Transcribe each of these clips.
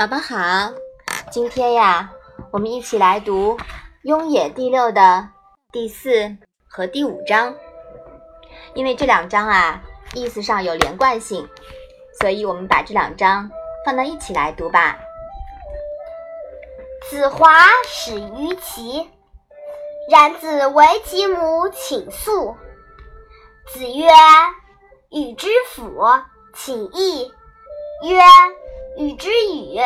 宝宝好，今天呀，我们一起来读《雍也》第六的第四和第五章。因为这两章啊，意思上有连贯性，所以我们把这两章放到一起来读吧。子华始于齐，冉子为其母请诉。子曰：“与之辅，请义。”曰。与之语，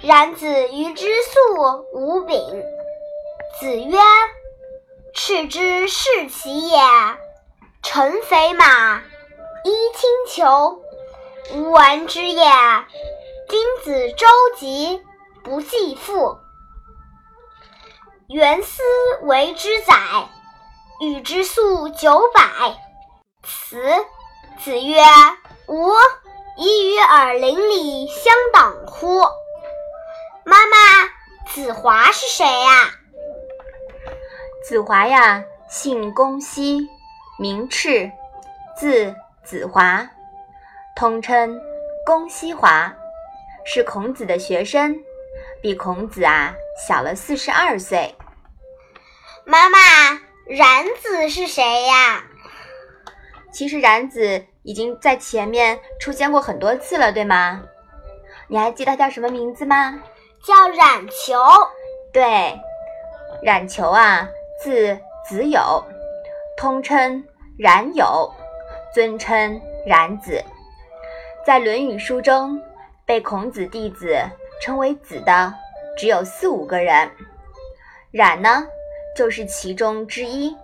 然子于之粟无柄。子曰：“赤之是其也，乘肥马，衣轻裘，无闻之也。君子周急，不计父。”原思为之载，与之粟九百。辞。子曰：“吾。”宜与尔邻里相党乎？妈妈，子华是谁呀？子华呀，姓公西，名赤，字子华，通称公西华，是孔子的学生，比孔子啊小了四十二岁。妈妈，冉子是谁呀？其实冉子。已经在前面出现过很多次了，对吗？你还记得他叫什么名字吗？叫冉求。对，冉求啊，字子友，通称冉友，尊称冉子。在《论语》书中，被孔子弟子称为子的只有四五个人，冉呢，就是其中之一。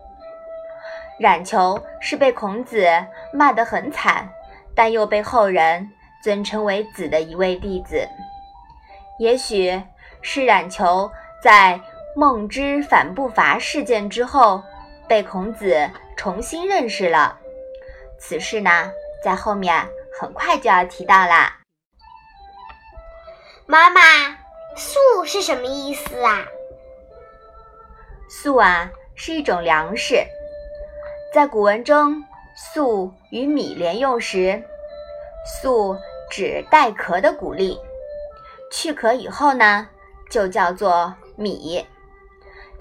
冉求是被孔子骂得很惨，但又被后人尊称为子的一位弟子。也许是冉求在孟之反不伐事件之后，被孔子重新认识了。此事呢，在后面很快就要提到啦。妈妈，粟是什么意思啊？粟啊，是一种粮食。在古文中，粟与米连用时，粟指带壳的谷粒，去壳以后呢，就叫做米。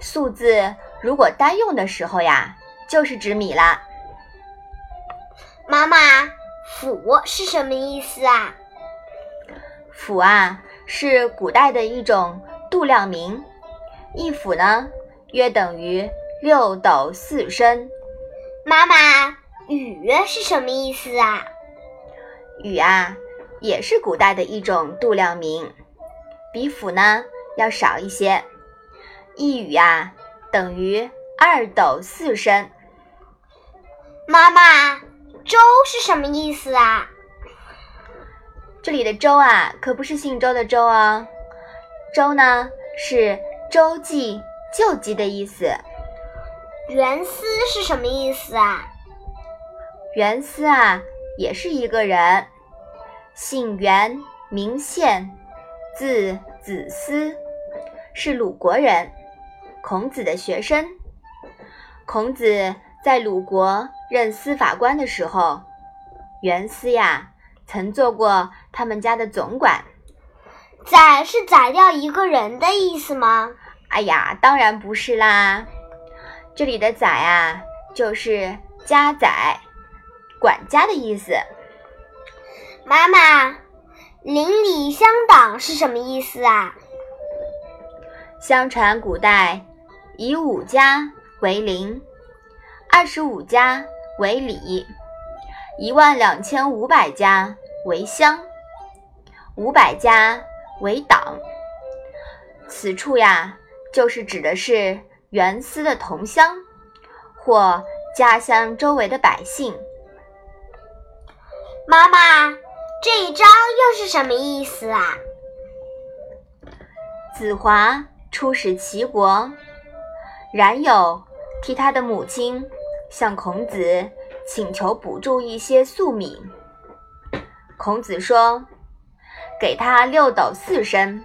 粟字如果单用的时候呀，就是指米啦。妈妈，府是什么意思啊？府啊，是古代的一种度量名，一府呢，约等于六斗四升。妈妈，雨是什么意思啊？雨啊，也是古代的一种度量名，比府呢要少一些。一雨啊，等于二斗四升。妈妈，周是什么意思啊？这里的周啊，可不是姓周的周哦。周呢，是周记、救济的意思。袁思是什么意思啊？袁思啊，也是一个人，姓袁，名宪，字子思，是鲁国人，孔子的学生。孔子在鲁国任司法官的时候，袁思呀，曾做过他们家的总管。宰是宰掉一个人的意思吗？哎呀，当然不是啦。这里的“宰”啊，就是家宰、管家的意思。妈妈，“邻里乡党”是什么意思啊？相传古代以五家为邻，二十五家为里，一万两千五百家为乡，五百家为党。此处呀，就是指的是。袁思的同乡，或家乡周围的百姓。妈妈，这一章又是什么意思啊？子华出使齐国，冉有替他的母亲向孔子请求补助一些粟米。孔子说：“给他六斗四升。”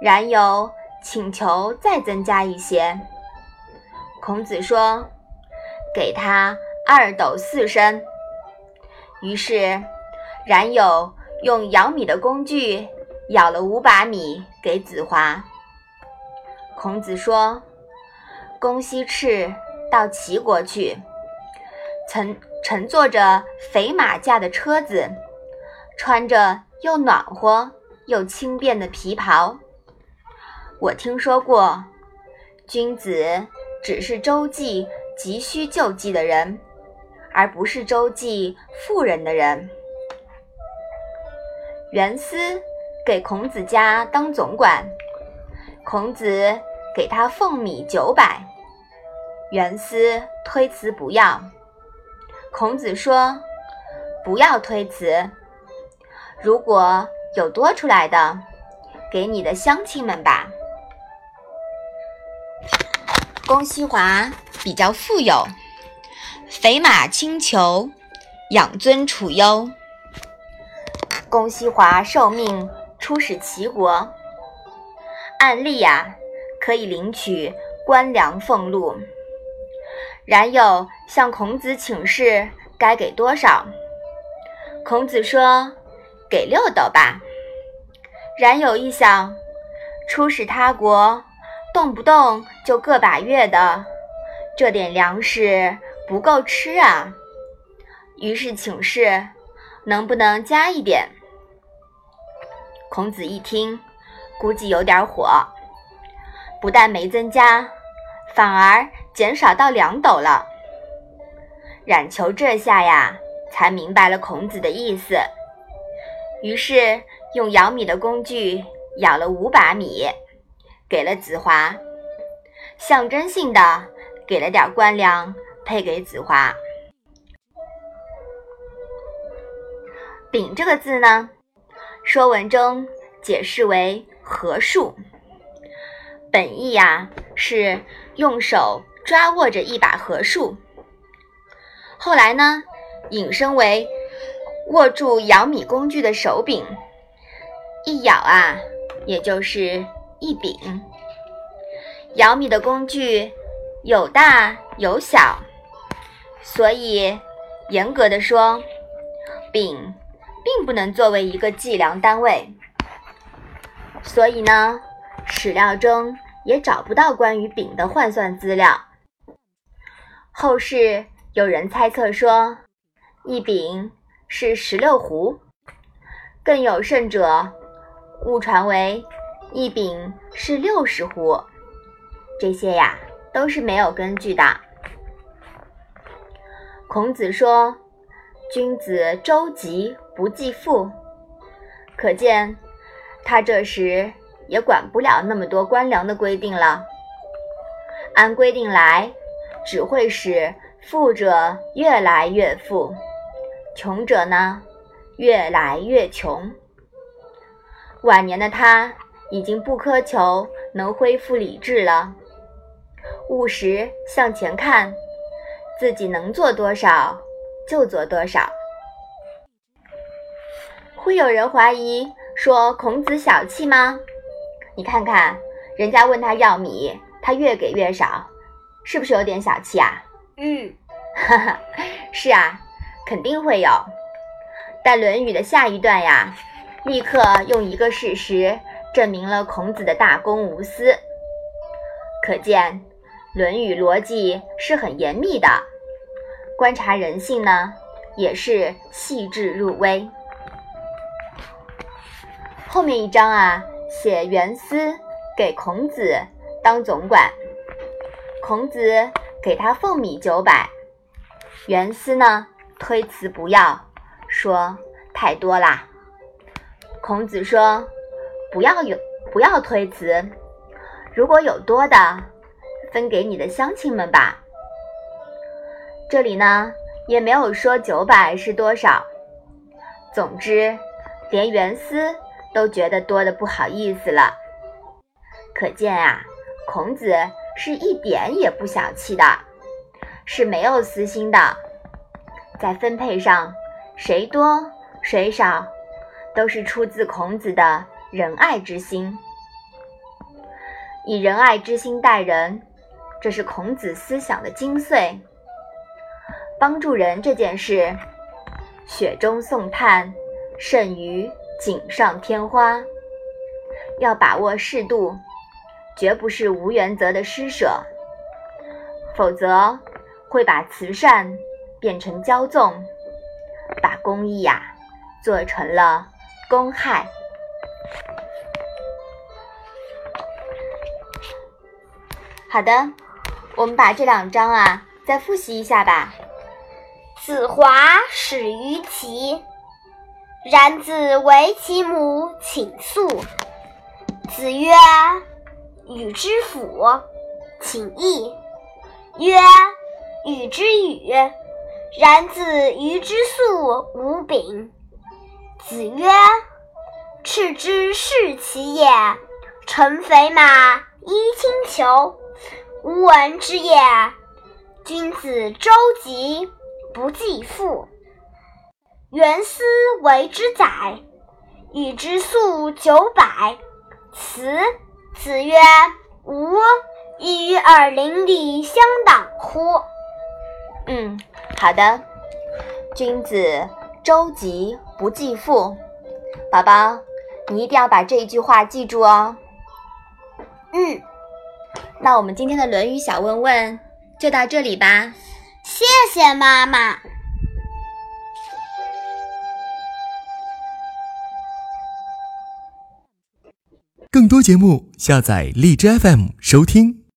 冉有。请求再增加一些。孔子说：“给他二斗四升。”于是冉有用舀米的工具舀了五把米给子华。孔子说：“公西赤到齐国去，乘乘坐着肥马驾的车子，穿着又暖和又轻便的皮袍。我听说过，君子只是周济急需救济的人，而不是周济富人的人。”袁思给孔子家当总管，孔子给他俸米九百，袁思推辞不要。孔子说：“不要推辞，如果有多出来的，给你的乡亲们吧。”公西华比较富有，肥马轻裘，养尊处优。公西华受命出使齐国，按例呀可以领取官粮俸禄。冉有向孔子请示该给多少，孔子说给六斗吧。冉有一想，出使他国，动不动就个把月的，这点粮食不够吃啊。于是请示能不能加一点。孔子一听，估计有点火，不但没增加，反而减少到两斗了。冉求这下呀，才明白了孔子的意思，于是用舀米的工具舀了五把米，给了子华，象征性的给了点官粮配给子华。丙这个字呢？说文中解释为合数，本意呀是用手抓握着一把合数。后来呢，引申为握住舀米工具的手柄，一舀啊，也就是一柄。舀米的工具有大有小，所以严格的说，柄。并不能作为一个计量单位，所以呢，史料中也找不到关于饼的换算资料。后世有人猜测说，一饼是十六斛，更有甚者误传为一饼是六十斛，这些呀都是没有根据的。孔子说。君子周急不济富，可见他这时也管不了那么多官粮的规定了。按规定来，只会使富者越来越富，穷者呢越来越穷。晚年的他已经不苛求能恢复理智了，务实向前看，自己能做多少。就做多少，会有人怀疑说孔子小气吗？你看看，人家问他要米，他越给越少，是不是有点小气啊？嗯，哈哈，是啊，肯定会有。但《论语》的下一段呀，立刻用一个事实证明了孔子的大公无私，可见《论语》逻辑是很严密的。观察人性呢，也是细致入微。后面一章啊，写袁思给孔子当总管，孔子给他俸米九百，袁思呢推辞不要，说太多啦。孔子说不要有不要推辞，如果有多的，分给你的乡亲们吧。这里呢也没有说九百是多少，总之，连袁思都觉得多的不好意思了。可见啊，孔子是一点也不小气的，是没有私心的。在分配上，谁多谁少，都是出自孔子的仁爱之心。以仁爱之心待人，这是孔子思想的精髓。帮助人这件事，雪中送炭胜于锦上添花。要把握适度，绝不是无原则的施舍，否则会把慈善变成骄纵，把公益呀做成了公害。好的，我们把这两章啊再复习一下吧。子华始于齐，然子为其母请诉。子曰：“与之辅，请义。”曰：“与之与。”然子于之粟无柄。子曰：“赤之是其也，乘肥马，衣轻裘，无闻之也。君子周急。”不计父。元思为之宰，与之粟九百。辞。子曰：“吾亦与尔邻里相党乎？”嗯，好的。君子周急不计父，宝宝，你一定要把这一句话记住哦。嗯，那我们今天的《论语》小问问就到这里吧。谢谢妈妈。更多节目，下载荔枝 FM 收听。